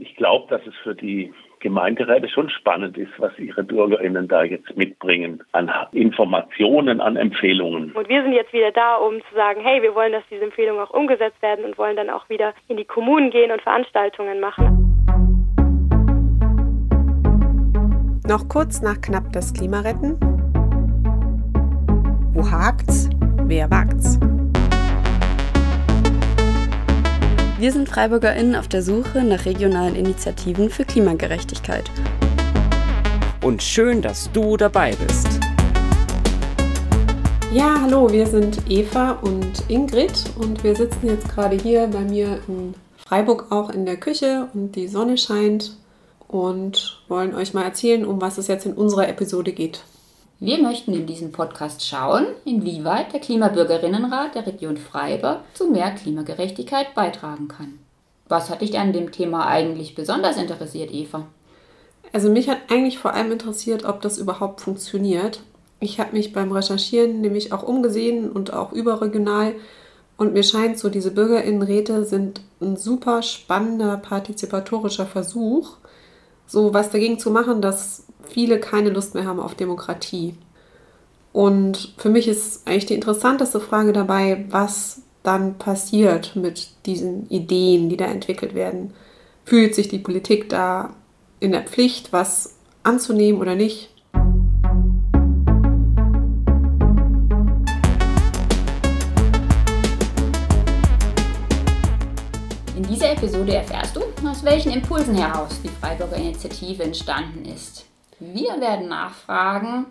Ich glaube, dass es für die Gemeinderäte schon spannend ist, was ihre BürgerInnen da jetzt mitbringen an Informationen, an Empfehlungen. Und wir sind jetzt wieder da, um zu sagen, hey, wir wollen, dass diese Empfehlungen auch umgesetzt werden und wollen dann auch wieder in die Kommunen gehen und Veranstaltungen machen. Noch kurz nach knapp das Klima retten. Wo hakt's? Wer wagt's? Wir sind FreiburgerInnen auf der Suche nach regionalen Initiativen für Klimagerechtigkeit. Und schön, dass du dabei bist. Ja, hallo, wir sind Eva und Ingrid und wir sitzen jetzt gerade hier bei mir in Freiburg auch in der Küche und die Sonne scheint und wollen euch mal erzählen, um was es jetzt in unserer Episode geht. Wir möchten in diesem Podcast schauen, inwieweit der Klimabürgerinnenrat der Region Freiburg zu mehr Klimagerechtigkeit beitragen kann. Was hat dich an dem Thema eigentlich besonders interessiert, Eva? Also mich hat eigentlich vor allem interessiert, ob das überhaupt funktioniert. Ich habe mich beim Recherchieren nämlich auch umgesehen und auch überregional und mir scheint so, diese Bürgerinnenräte sind ein super spannender partizipatorischer Versuch, so was dagegen zu machen, dass viele keine Lust mehr haben auf Demokratie. Und für mich ist eigentlich die interessanteste Frage dabei, was dann passiert mit diesen Ideen, die da entwickelt werden. Fühlt sich die Politik da in der Pflicht, was anzunehmen oder nicht? In dieser Episode erfährst du, aus welchen Impulsen heraus die Freiburger Initiative entstanden ist. Wir werden nachfragen,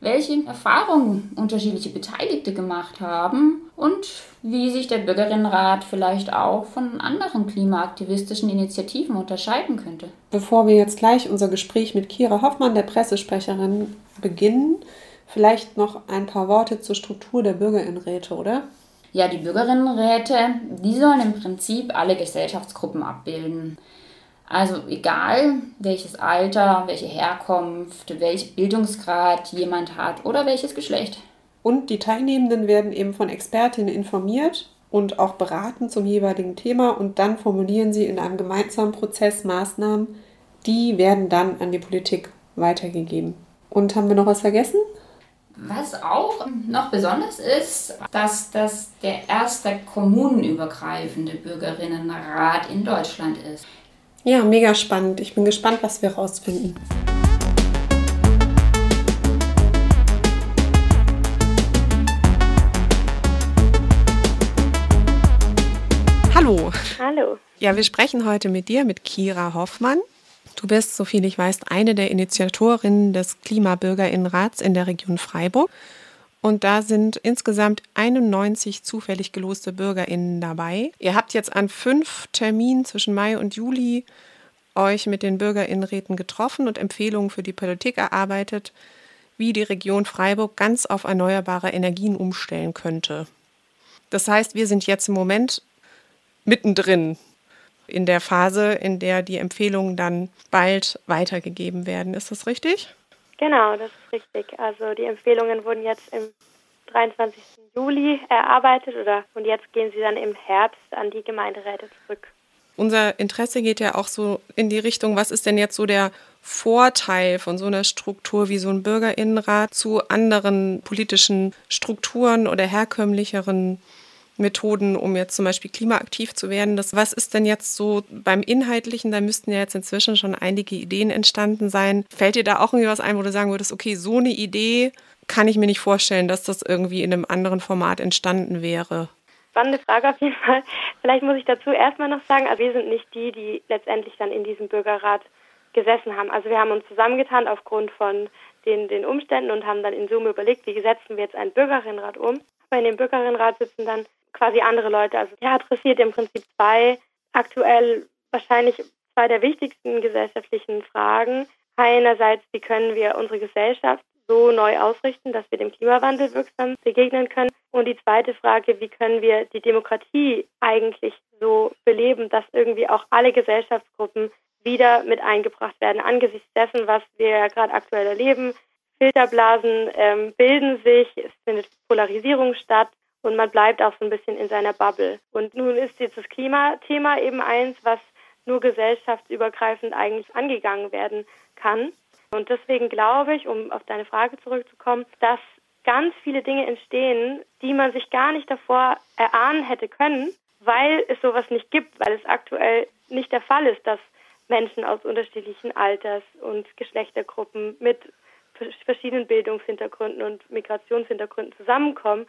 welche Erfahrungen unterschiedliche Beteiligte gemacht haben und wie sich der Bürgerinnenrat vielleicht auch von anderen klimaaktivistischen Initiativen unterscheiden könnte. Bevor wir jetzt gleich unser Gespräch mit Kira Hoffmann, der Pressesprecherin, beginnen, vielleicht noch ein paar Worte zur Struktur der Bürgerinnenräte, oder? Ja, die Bürgerinnenräte, die sollen im Prinzip alle Gesellschaftsgruppen abbilden. Also egal, welches Alter, welche Herkunft, welchen Bildungsgrad jemand hat oder welches Geschlecht. Und die Teilnehmenden werden eben von Expertinnen informiert und auch beraten zum jeweiligen Thema und dann formulieren sie in einem gemeinsamen Prozess Maßnahmen, die werden dann an die Politik weitergegeben. Und haben wir noch was vergessen? Was auch noch besonders ist, dass das der erste kommunenübergreifende Bürgerinnenrat in Deutschland ist. Ja, mega spannend. Ich bin gespannt, was wir rausfinden. Hallo. Hallo. Ja, wir sprechen heute mit dir, mit Kira Hoffmann. Du bist, soviel ich weiß, eine der Initiatorinnen des Klimabürgerinnenrats in der Region Freiburg. Und da sind insgesamt 91 zufällig geloste BürgerInnen dabei. Ihr habt jetzt an fünf Terminen zwischen Mai und Juli euch mit den BürgerInnenräten getroffen und Empfehlungen für die Politik erarbeitet, wie die Region Freiburg ganz auf erneuerbare Energien umstellen könnte. Das heißt, wir sind jetzt im Moment mittendrin in der Phase, in der die Empfehlungen dann bald weitergegeben werden. Ist das richtig? Genau, das ist richtig. Also die Empfehlungen wurden jetzt im 23. Juli erarbeitet oder und jetzt gehen sie dann im Herbst an die Gemeinderäte zurück. Unser Interesse geht ja auch so in die Richtung, was ist denn jetzt so der Vorteil von so einer Struktur wie so ein Bürgerinnenrat zu anderen politischen Strukturen oder herkömmlicheren Methoden, um jetzt zum Beispiel klimaaktiv zu werden. Das, was ist denn jetzt so beim Inhaltlichen? Da müssten ja jetzt inzwischen schon einige Ideen entstanden sein. Fällt dir da auch irgendwie was ein, wo du sagen würdest, okay, so eine Idee kann ich mir nicht vorstellen, dass das irgendwie in einem anderen Format entstanden wäre? Spannende Frage auf jeden Fall. Vielleicht muss ich dazu erstmal noch sagen, also wir sind nicht die, die letztendlich dann in diesem Bürgerrat gesessen haben. Also wir haben uns zusammengetan aufgrund von den, den Umständen und haben dann in Summe überlegt, wie setzen wir jetzt einen Bürgerinnenrat um. Aber in dem Bürgerinnenrat sitzen dann quasi andere Leute. Also er adressiert im Prinzip zwei aktuell wahrscheinlich zwei der wichtigsten gesellschaftlichen Fragen. Einerseits, wie können wir unsere Gesellschaft so neu ausrichten, dass wir dem Klimawandel wirksam begegnen können. Und die zweite Frage, wie können wir die Demokratie eigentlich so beleben, dass irgendwie auch alle Gesellschaftsgruppen wieder mit eingebracht werden angesichts dessen, was wir gerade aktuell erleben. Filterblasen ähm, bilden sich, es findet Polarisierung statt und man bleibt auch so ein bisschen in seiner Bubble. Und nun ist jetzt das Klimathema eben eins, was nur gesellschaftsübergreifend eigentlich angegangen werden kann. Und deswegen glaube ich, um auf deine Frage zurückzukommen, dass ganz viele Dinge entstehen, die man sich gar nicht davor erahnen hätte können, weil es sowas nicht gibt, weil es aktuell nicht der Fall ist, dass Menschen aus unterschiedlichen Alters- und Geschlechtergruppen mit verschiedenen Bildungshintergründen und Migrationshintergründen zusammenkommen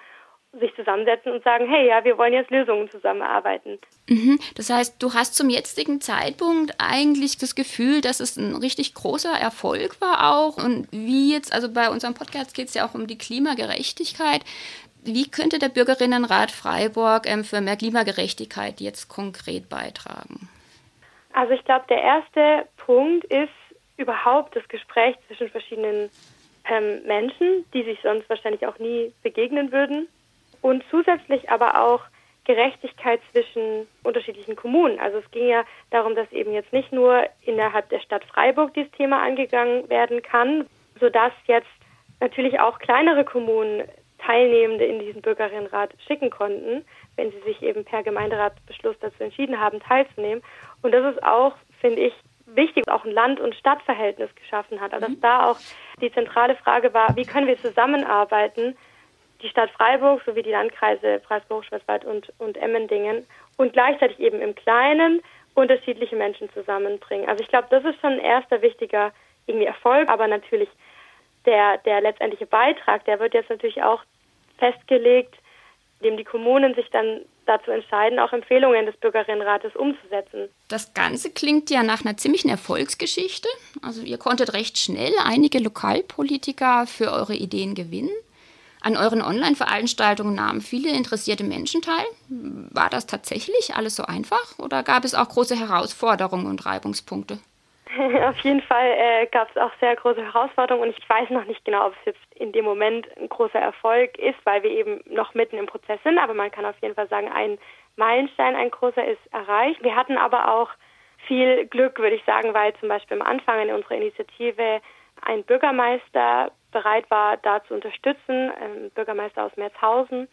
sich zusammensetzen und sagen, hey, ja, wir wollen jetzt Lösungen zusammenarbeiten. Mhm. Das heißt, du hast zum jetzigen Zeitpunkt eigentlich das Gefühl, dass es ein richtig großer Erfolg war auch. Und wie jetzt, also bei unserem Podcast geht es ja auch um die Klimagerechtigkeit. Wie könnte der Bürgerinnenrat Freiburg ähm, für mehr Klimagerechtigkeit jetzt konkret beitragen? Also ich glaube, der erste Punkt ist überhaupt das Gespräch zwischen verschiedenen ähm, Menschen, die sich sonst wahrscheinlich auch nie begegnen würden und zusätzlich aber auch Gerechtigkeit zwischen unterschiedlichen Kommunen. Also es ging ja darum, dass eben jetzt nicht nur innerhalb der Stadt Freiburg dieses Thema angegangen werden kann, sodass jetzt natürlich auch kleinere Kommunen Teilnehmende in diesen Bürgerinnenrat schicken konnten, wenn sie sich eben per Gemeinderatsbeschluss dazu entschieden haben, teilzunehmen. Und das ist auch, finde ich, wichtig, auch ein Land- und Stadtverhältnis geschaffen hat. Also dass mhm. da auch die zentrale Frage war, wie können wir zusammenarbeiten, die Stadt Freiburg sowie die Landkreise Freiburg-Schwarzwald und, und Emmendingen und gleichzeitig eben im Kleinen unterschiedliche Menschen zusammenbringen. Also ich glaube, das ist schon ein erster wichtiger irgendwie Erfolg, aber natürlich der, der letztendliche Beitrag, der wird jetzt natürlich auch festgelegt, indem die Kommunen sich dann dazu entscheiden, auch Empfehlungen des Bürgerinnenrates umzusetzen. Das Ganze klingt ja nach einer ziemlichen Erfolgsgeschichte. Also ihr konntet recht schnell einige Lokalpolitiker für eure Ideen gewinnen. An euren Online-Veranstaltungen nahmen viele interessierte Menschen teil. War das tatsächlich alles so einfach oder gab es auch große Herausforderungen und Reibungspunkte? Auf jeden Fall äh, gab es auch sehr große Herausforderungen und ich weiß noch nicht genau, ob es jetzt in dem Moment ein großer Erfolg ist, weil wir eben noch mitten im Prozess sind. Aber man kann auf jeden Fall sagen, ein Meilenstein, ein großer ist erreicht. Wir hatten aber auch viel Glück, würde ich sagen, weil zum Beispiel am Anfang in unserer Initiative ein Bürgermeister bereit war, da zu unterstützen, ähm, Bürgermeister aus Merzhausen.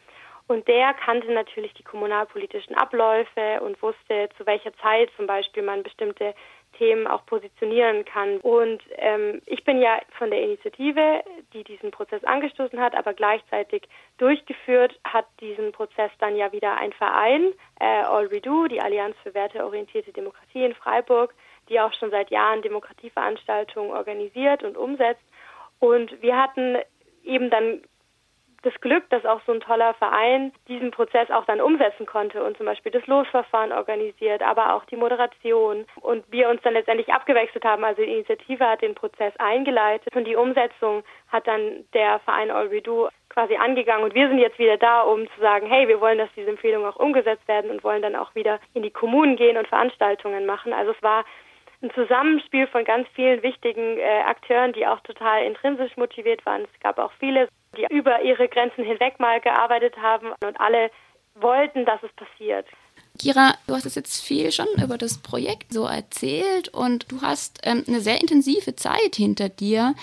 Und der kannte natürlich die kommunalpolitischen Abläufe und wusste, zu welcher Zeit zum Beispiel man bestimmte Themen auch positionieren kann. Und ähm, ich bin ja von der Initiative, die diesen Prozess angestoßen hat, aber gleichzeitig durchgeführt hat diesen Prozess dann ja wieder ein Verein, äh, All Redo, die Allianz für werteorientierte Demokratie in Freiburg, die auch schon seit Jahren Demokratieveranstaltungen organisiert und umsetzt. Und wir hatten eben dann das Glück, dass auch so ein toller Verein diesen Prozess auch dann umsetzen konnte und zum Beispiel das Losverfahren organisiert, aber auch die Moderation und wir uns dann letztendlich abgewechselt haben. Also die Initiative hat den Prozess eingeleitet und die Umsetzung hat dann der Verein All We Do quasi angegangen und wir sind jetzt wieder da, um zu sagen, hey, wir wollen, dass diese Empfehlungen auch umgesetzt werden und wollen dann auch wieder in die Kommunen gehen und Veranstaltungen machen. Also es war ein Zusammenspiel von ganz vielen wichtigen äh, Akteuren, die auch total intrinsisch motiviert waren. Es gab auch viele, die über ihre Grenzen hinweg mal gearbeitet haben und alle wollten, dass es passiert. Kira, du hast es jetzt viel schon über das Projekt so erzählt und du hast ähm, eine sehr intensive Zeit hinter dir.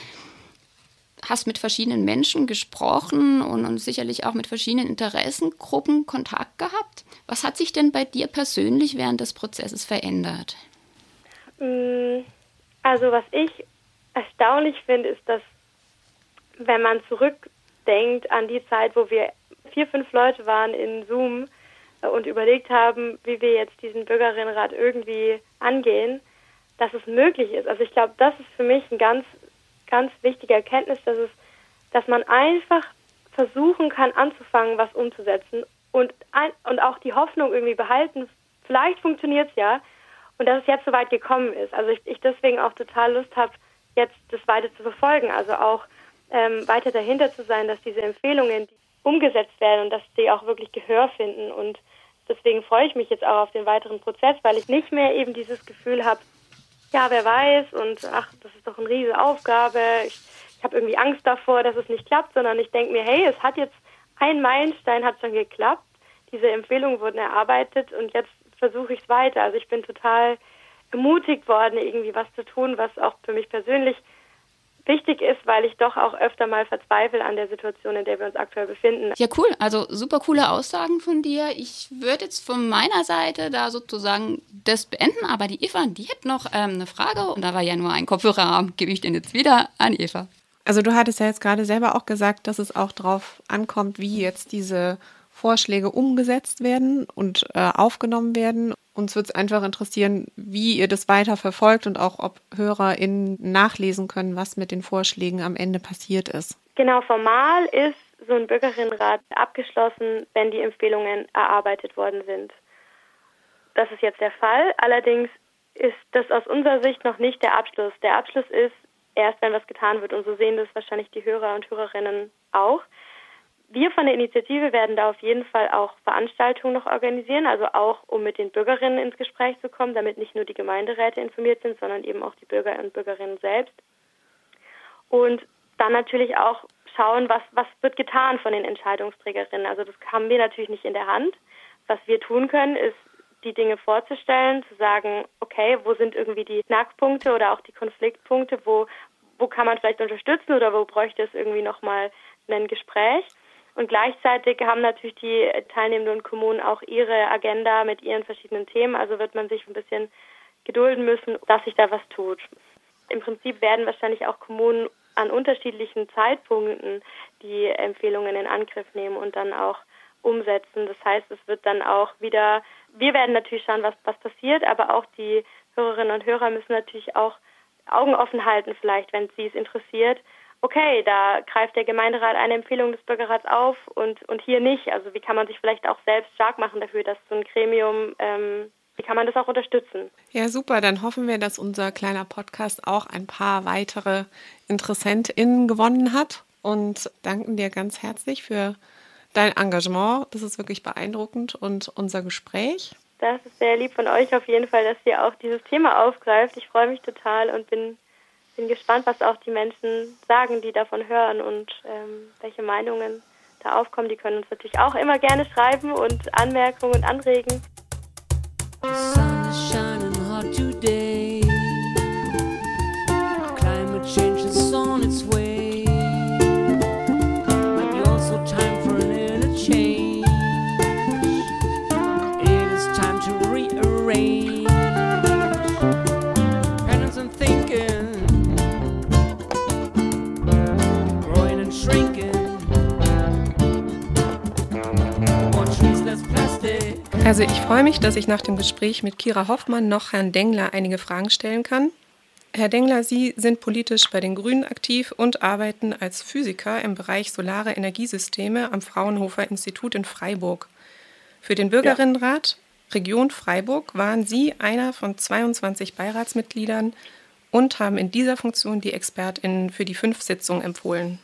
Hast mit verschiedenen Menschen gesprochen und, und sicherlich auch mit verschiedenen Interessengruppen Kontakt gehabt. Was hat sich denn bei dir persönlich während des Prozesses verändert? Mm, also was ich erstaunlich finde, ist, dass wenn man zurückdenkt an die Zeit, wo wir vier, fünf Leute waren in Zoom äh, und überlegt haben, wie wir jetzt diesen Bürgerinnenrat irgendwie angehen, dass es möglich ist. Also ich glaube, das ist für mich ein ganz, ganz wichtige Erkenntnis, dass es, dass man einfach versuchen kann, anzufangen, was umzusetzen und, ein, und auch die Hoffnung irgendwie behalten, vielleicht funktioniert es ja, und dass es jetzt so weit gekommen ist. Also ich, ich deswegen auch total Lust habe, jetzt das weiter zu verfolgen. Also auch ähm, weiter dahinter zu sein, dass diese Empfehlungen umgesetzt werden und dass sie auch wirklich Gehör finden. Und deswegen freue ich mich jetzt auch auf den weiteren Prozess, weil ich nicht mehr eben dieses Gefühl habe, ja, wer weiß und ach, das ist doch eine riesige Aufgabe. Ich, ich habe irgendwie Angst davor, dass es nicht klappt, sondern ich denke mir, hey, es hat jetzt ein Meilenstein hat schon geklappt. Diese Empfehlungen wurden erarbeitet und jetzt versuche ich es weiter. Also ich bin total ermutigt worden, irgendwie was zu tun, was auch für mich persönlich wichtig ist, weil ich doch auch öfter mal verzweifle an der Situation, in der wir uns aktuell befinden. Ja, cool. Also super coole Aussagen von dir. Ich würde jetzt von meiner Seite da sozusagen das beenden, aber die Eva, die hätte noch ähm, eine Frage und da war ja nur ein Kopfhörerraum, gebe ich den jetzt wieder an Eva. Also du hattest ja jetzt gerade selber auch gesagt, dass es auch darauf ankommt, wie jetzt diese Vorschläge umgesetzt werden und äh, aufgenommen werden. Uns würde es einfach interessieren, wie ihr das weiter verfolgt und auch, ob HörerInnen nachlesen können, was mit den Vorschlägen am Ende passiert ist. Genau, formal ist so ein Bürgerinnenrat abgeschlossen, wenn die Empfehlungen erarbeitet worden sind. Das ist jetzt der Fall. Allerdings ist das aus unserer Sicht noch nicht der Abschluss. Der Abschluss ist erst, wenn was getan wird. Und so sehen das wahrscheinlich die Hörer und Hörerinnen auch. Wir von der Initiative werden da auf jeden Fall auch Veranstaltungen noch organisieren, also auch um mit den Bürgerinnen ins Gespräch zu kommen, damit nicht nur die Gemeinderäte informiert sind, sondern eben auch die Bürger und Bürgerinnen selbst. Und dann natürlich auch schauen, was, was wird getan von den Entscheidungsträgerinnen. Also das haben wir natürlich nicht in der Hand. Was wir tun können, ist die Dinge vorzustellen, zu sagen, okay, wo sind irgendwie die Knackpunkte oder auch die Konfliktpunkte, wo, wo kann man vielleicht unterstützen oder wo bräuchte es irgendwie nochmal ein Gespräch. Und gleichzeitig haben natürlich die teilnehmenden Kommunen auch ihre Agenda mit ihren verschiedenen Themen. Also wird man sich ein bisschen gedulden müssen, dass sich da was tut. Im Prinzip werden wahrscheinlich auch Kommunen an unterschiedlichen Zeitpunkten die Empfehlungen in Angriff nehmen und dann auch umsetzen. Das heißt, es wird dann auch wieder, wir werden natürlich schauen, was, was passiert, aber auch die Hörerinnen und Hörer müssen natürlich auch Augen offen halten, vielleicht, wenn sie es interessiert, okay, da greift der Gemeinderat eine Empfehlung des Bürgerrats auf und, und hier nicht. Also wie kann man sich vielleicht auch selbst stark machen dafür, dass so ein Gremium, ähm, wie kann man das auch unterstützen? Ja, super. Dann hoffen wir, dass unser kleiner Podcast auch ein paar weitere InteressentInnen gewonnen hat und danken dir ganz herzlich für dein Engagement. Das ist wirklich beeindruckend und unser Gespräch. Das ist sehr lieb von euch auf jeden Fall, dass ihr auch dieses Thema aufgreift. Ich freue mich total und bin bin gespannt, was auch die Menschen sagen, die davon hören und ähm, welche Meinungen da aufkommen. Die können uns natürlich auch immer gerne schreiben und Anmerkungen anregen. Sun is shining today. Also ich freue mich, dass ich nach dem Gespräch mit Kira Hoffmann noch Herrn Dengler einige Fragen stellen kann. Herr Dengler, Sie sind politisch bei den Grünen aktiv und arbeiten als Physiker im Bereich solare Energiesysteme am Fraunhofer Institut in Freiburg. Für den Bürgerinnenrat Region Freiburg waren Sie einer von 22 Beiratsmitgliedern und haben in dieser Funktion die ExpertInnen für die fünf Sitzungen empfohlen.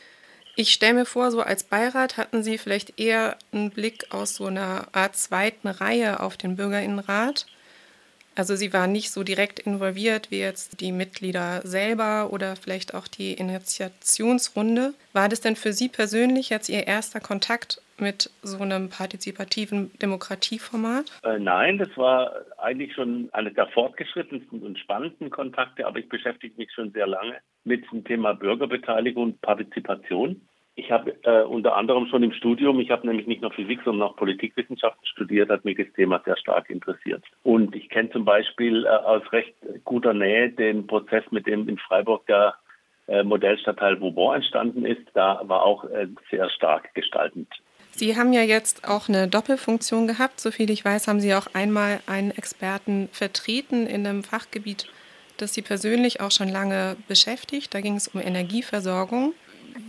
Ich stelle mir vor, so als Beirat hatten Sie vielleicht eher einen Blick aus so einer Art zweiten Reihe auf den Bürgerinnenrat. Also Sie waren nicht so direkt involviert wie jetzt die Mitglieder selber oder vielleicht auch die Initiationsrunde. War das denn für Sie persönlich jetzt Ihr erster Kontakt mit so einem partizipativen Demokratieformat? Äh, nein, das war eigentlich schon einer der fortgeschrittensten und spannendsten Kontakte, aber ich beschäftige mich schon sehr lange mit dem Thema Bürgerbeteiligung und Partizipation. Ich habe äh, unter anderem schon im Studium, ich habe nämlich nicht nur Physik, sondern auch Politikwissenschaften studiert, hat mich das Thema sehr stark interessiert. Und ich kenne zum Beispiel äh, aus recht guter Nähe den Prozess, mit dem in Freiburg der äh, Modellstadtteil Vauban entstanden ist. Da war auch äh, sehr stark gestaltend. Sie haben ja jetzt auch eine Doppelfunktion gehabt. Soviel ich weiß, haben Sie auch einmal einen Experten vertreten in einem Fachgebiet, das Sie persönlich auch schon lange beschäftigt. Da ging es um Energieversorgung.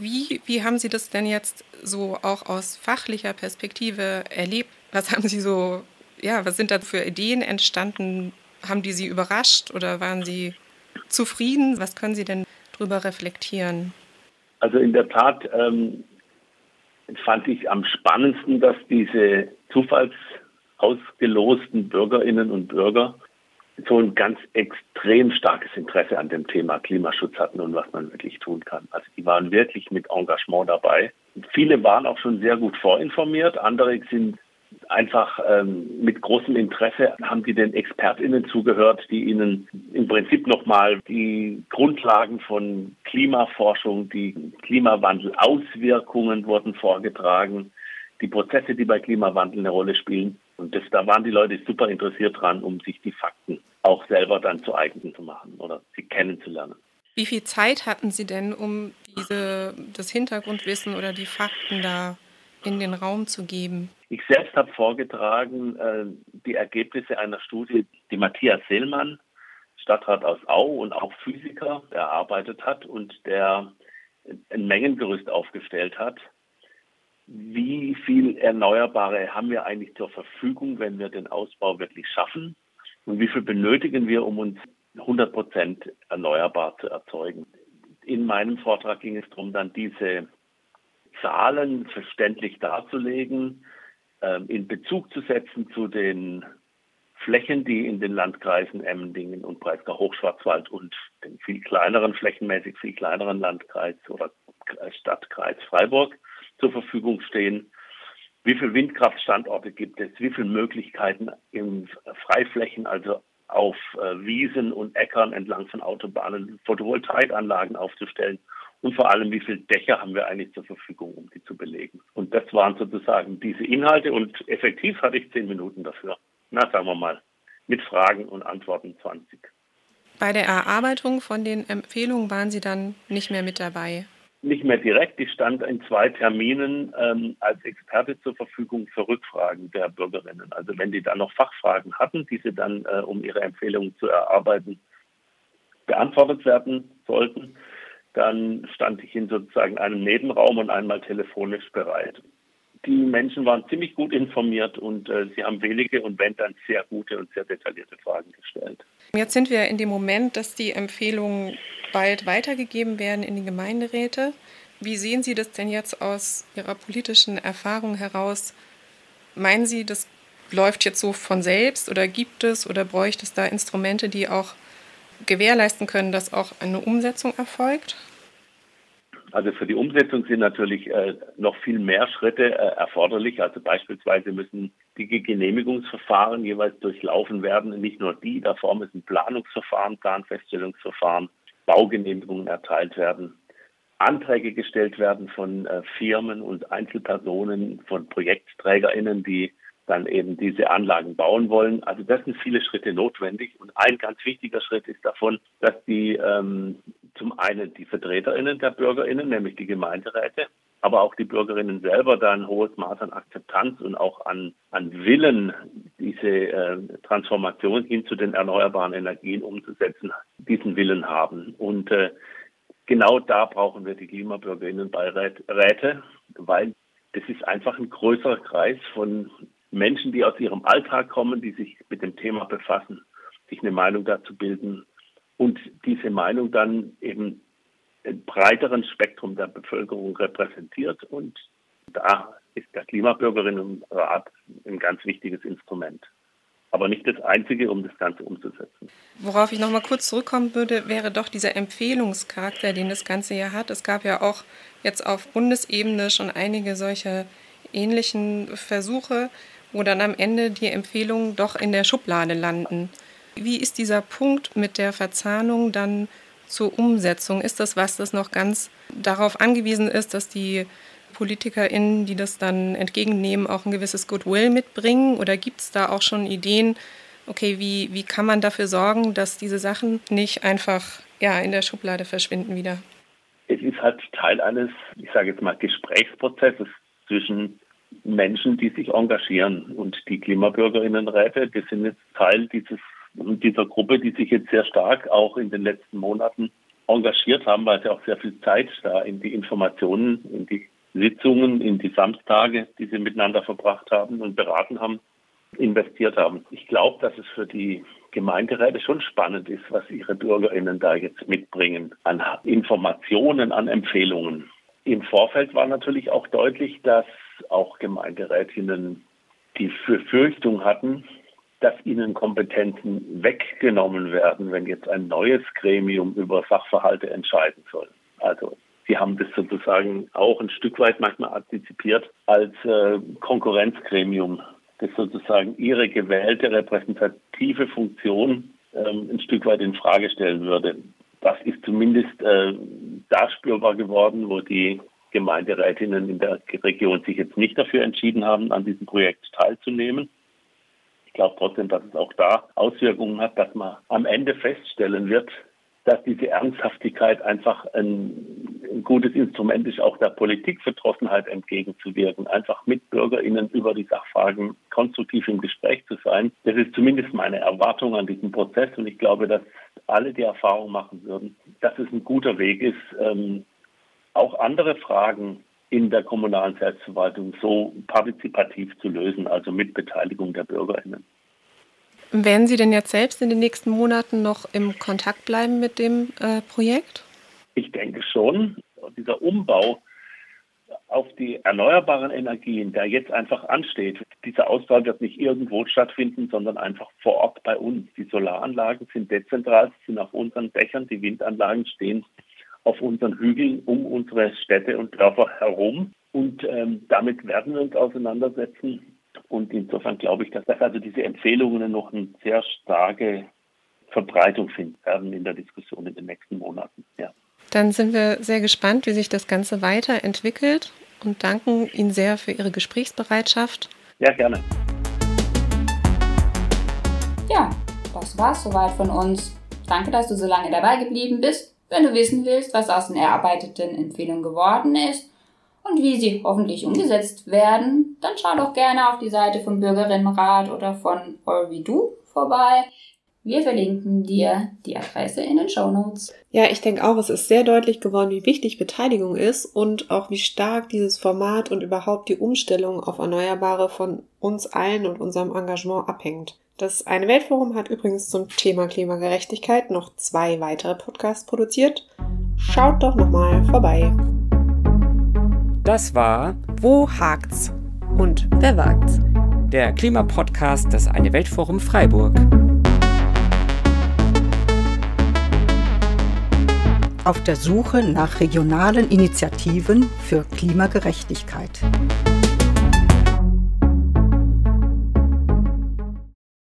Wie, wie haben Sie das denn jetzt so auch aus fachlicher Perspektive erlebt? Was haben Sie so, ja, was sind da für Ideen entstanden? Haben die Sie überrascht oder waren Sie zufrieden? Was können Sie denn drüber reflektieren? Also in der Tat ähm, fand ich am spannendsten, dass diese zufallsausgelosten Bürgerinnen und Bürger so ein ganz extrem starkes Interesse an dem Thema Klimaschutz hatten und was man wirklich tun kann. Also die waren wirklich mit Engagement dabei. Viele waren auch schon sehr gut vorinformiert, andere sind einfach ähm, mit großem Interesse haben die den ExpertInnen zugehört, die ihnen im Prinzip nochmal die Grundlagen von Klimaforschung, die Klimawandelauswirkungen wurden vorgetragen, die Prozesse, die bei Klimawandel eine Rolle spielen. Und das, da waren die Leute super interessiert dran, um sich die Fakten auch selber dann zu eigen zu machen oder sie kennenzulernen. Wie viel Zeit hatten Sie denn, um diese, das Hintergrundwissen oder die Fakten da in den Raum zu geben? Ich selbst habe vorgetragen äh, die Ergebnisse einer Studie, die Matthias Seelmann, Stadtrat aus Au und auch Physiker, erarbeitet hat und der ein Mengengerüst aufgestellt hat. Wie viel Erneuerbare haben wir eigentlich zur Verfügung, wenn wir den Ausbau wirklich schaffen? Und wie viel benötigen wir, um uns 100 Prozent erneuerbar zu erzeugen? In meinem Vortrag ging es darum, dann diese Zahlen verständlich darzulegen, ähm, in Bezug zu setzen zu den Flächen, die in den Landkreisen Emmendingen und Breisgau-Hochschwarzwald und den viel kleineren, flächenmäßig viel kleineren Landkreis oder Stadtkreis Freiburg zur Verfügung stehen. Wie viele Windkraftstandorte gibt es? Wie viele Möglichkeiten in Freiflächen, also auf äh, Wiesen und Äckern entlang von Autobahnen Photovoltaikanlagen aufzustellen? und vor allem, wie viele Dächer haben wir eigentlich zur Verfügung, um die zu belegen. Und das waren sozusagen diese Inhalte und effektiv hatte ich zehn Minuten dafür. Na, sagen wir mal, mit Fragen und Antworten 20. Bei der Erarbeitung von den Empfehlungen waren Sie dann nicht mehr mit dabei? Nicht mehr direkt. Ich stand in zwei Terminen ähm, als Experte zur Verfügung für Rückfragen der Bürgerinnen. Also wenn die dann noch Fachfragen hatten, die sie dann, äh, um ihre Empfehlungen zu erarbeiten, beantwortet werden sollten, dann stand ich in sozusagen einem Nebenraum und einmal telefonisch bereit. Die Menschen waren ziemlich gut informiert und äh, sie haben wenige und wenn dann sehr gute und sehr detaillierte Fragen gestellt. Jetzt sind wir in dem Moment, dass die Empfehlungen bald weitergegeben werden in die Gemeinderäte. Wie sehen Sie das denn jetzt aus Ihrer politischen Erfahrung heraus? Meinen Sie, das läuft jetzt so von selbst oder gibt es oder bräuchte es da Instrumente, die auch gewährleisten können, dass auch eine Umsetzung erfolgt? Also für die Umsetzung sind natürlich äh, noch viel mehr Schritte äh, erforderlich. Also beispielsweise müssen die Genehmigungsverfahren jeweils durchlaufen werden. Nicht nur die, davor müssen Planungsverfahren, Planfeststellungsverfahren, Baugenehmigungen erteilt werden, Anträge gestellt werden von äh, Firmen und Einzelpersonen, von ProjektträgerInnen, die dann eben diese Anlagen bauen wollen. Also das sind viele Schritte notwendig. Und ein ganz wichtiger Schritt ist davon, dass die ähm, zum einen die VertreterInnen der BürgerInnen, nämlich die Gemeinderäte, aber auch die Bürgerinnen selber da ein hohes Maß an Akzeptanz und auch an, an Willen, diese äh, Transformation hin zu den erneuerbaren Energien umzusetzen, diesen Willen haben. Und äh, genau da brauchen wir die Klimabürgerinnenbeiräte, weil das ist einfach ein größerer Kreis von Menschen, die aus ihrem Alltag kommen, die sich mit dem Thema befassen, sich eine Meinung dazu bilden und diese Meinung dann eben ein breiteren Spektrum der Bevölkerung repräsentiert. Und da ist der Klimabürgerinnenrat ein ganz wichtiges Instrument. Aber nicht das einzige, um das Ganze umzusetzen. Worauf ich noch mal kurz zurückkommen würde, wäre doch dieser Empfehlungscharakter, den das Ganze ja hat. Es gab ja auch jetzt auf Bundesebene schon einige solche ähnlichen Versuche, wo dann am Ende die Empfehlungen doch in der Schublade landen. Wie ist dieser Punkt mit der Verzahnung dann zur Umsetzung? Ist das was, das noch ganz darauf angewiesen ist, dass die PolitikerInnen, die das dann entgegennehmen, auch ein gewisses Goodwill mitbringen? Oder gibt es da auch schon Ideen, okay, wie, wie kann man dafür sorgen, dass diese Sachen nicht einfach ja, in der Schublade verschwinden wieder? Es ist halt Teil eines, ich sage jetzt mal, Gesprächsprozesses zwischen Menschen, die sich engagieren. Und die Klimabürgerinnenräte, die sind jetzt Teil dieses dieser Gruppe, die sich jetzt sehr stark auch in den letzten Monaten engagiert haben, weil sie auch sehr viel Zeit da in die Informationen, in die Sitzungen, in die Samstage, die sie miteinander verbracht haben und beraten haben, investiert haben. Ich glaube, dass es für die Gemeinderäte schon spannend ist, was ihre BürgerInnen da jetzt mitbringen an Informationen, an Empfehlungen. Im Vorfeld war natürlich auch deutlich, dass auch Gemeinderätinnen die Befürchtung hatten, dass ihnen Kompetenzen weggenommen werden, wenn jetzt ein neues Gremium über Sachverhalte entscheiden soll. Also Sie haben das sozusagen auch ein Stück weit manchmal antizipiert als äh, Konkurrenzgremium das sozusagen ihre gewählte repräsentative Funktion ähm, ein Stück weit in Frage stellen würde. Das ist zumindest äh, da spürbar geworden, wo die Gemeinderätinnen in der Region sich jetzt nicht dafür entschieden haben, an diesem Projekt teilzunehmen. Ich glaube trotzdem, dass es auch da Auswirkungen hat, dass man am Ende feststellen wird, dass diese Ernsthaftigkeit einfach ein, ein, gutes Instrument ist, auch der Politikverdrossenheit entgegenzuwirken, einfach mit BürgerInnen über die Sachfragen konstruktiv im Gespräch zu sein. Das ist zumindest meine Erwartung an diesem Prozess und ich glaube, dass alle die Erfahrung machen würden, dass es ein guter Weg ist, ähm, auch andere Fragen in der kommunalen Selbstverwaltung so partizipativ zu lösen, also mit Beteiligung der BürgerInnen. Werden Sie denn jetzt selbst in den nächsten Monaten noch im Kontakt bleiben mit dem äh, Projekt? Ich denke schon. Dieser Umbau auf die erneuerbaren Energien, der jetzt einfach ansteht, dieser Ausbau wird nicht irgendwo stattfinden, sondern einfach vor Ort bei uns. Die Solaranlagen sind dezentral, sind auf unseren Dächern, die Windanlagen stehen auf unseren Hügeln um unsere Städte und Dörfer herum. Und ähm, damit werden wir uns auseinandersetzen. Und insofern glaube ich, dass also diese Empfehlungen noch eine sehr starke Verbreitung finden werden in der Diskussion in den nächsten Monaten. Ja. Dann sind wir sehr gespannt, wie sich das Ganze weiterentwickelt und danken Ihnen sehr für Ihre Gesprächsbereitschaft. Ja, gerne. Ja, das war's soweit von uns. Danke, dass du so lange dabei geblieben bist. Wenn du wissen willst, was aus den erarbeiteten Empfehlungen geworden ist, und wie sie hoffentlich umgesetzt werden, dann schau doch gerne auf die Seite vom Bürgerinnenrat oder von All We Do vorbei. Wir verlinken dir die Adresse in den Show Notes. Ja, ich denke auch, es ist sehr deutlich geworden, wie wichtig Beteiligung ist und auch wie stark dieses Format und überhaupt die Umstellung auf Erneuerbare von uns allen und unserem Engagement abhängt. Das eine Weltforum hat übrigens zum Thema Klimagerechtigkeit noch zwei weitere Podcasts produziert. Schaut doch nochmal vorbei. Das war Wo hakt's? Und wer wagt's? Der Klimapodcast des Eine Weltforum Freiburg. Auf der Suche nach regionalen Initiativen für Klimagerechtigkeit.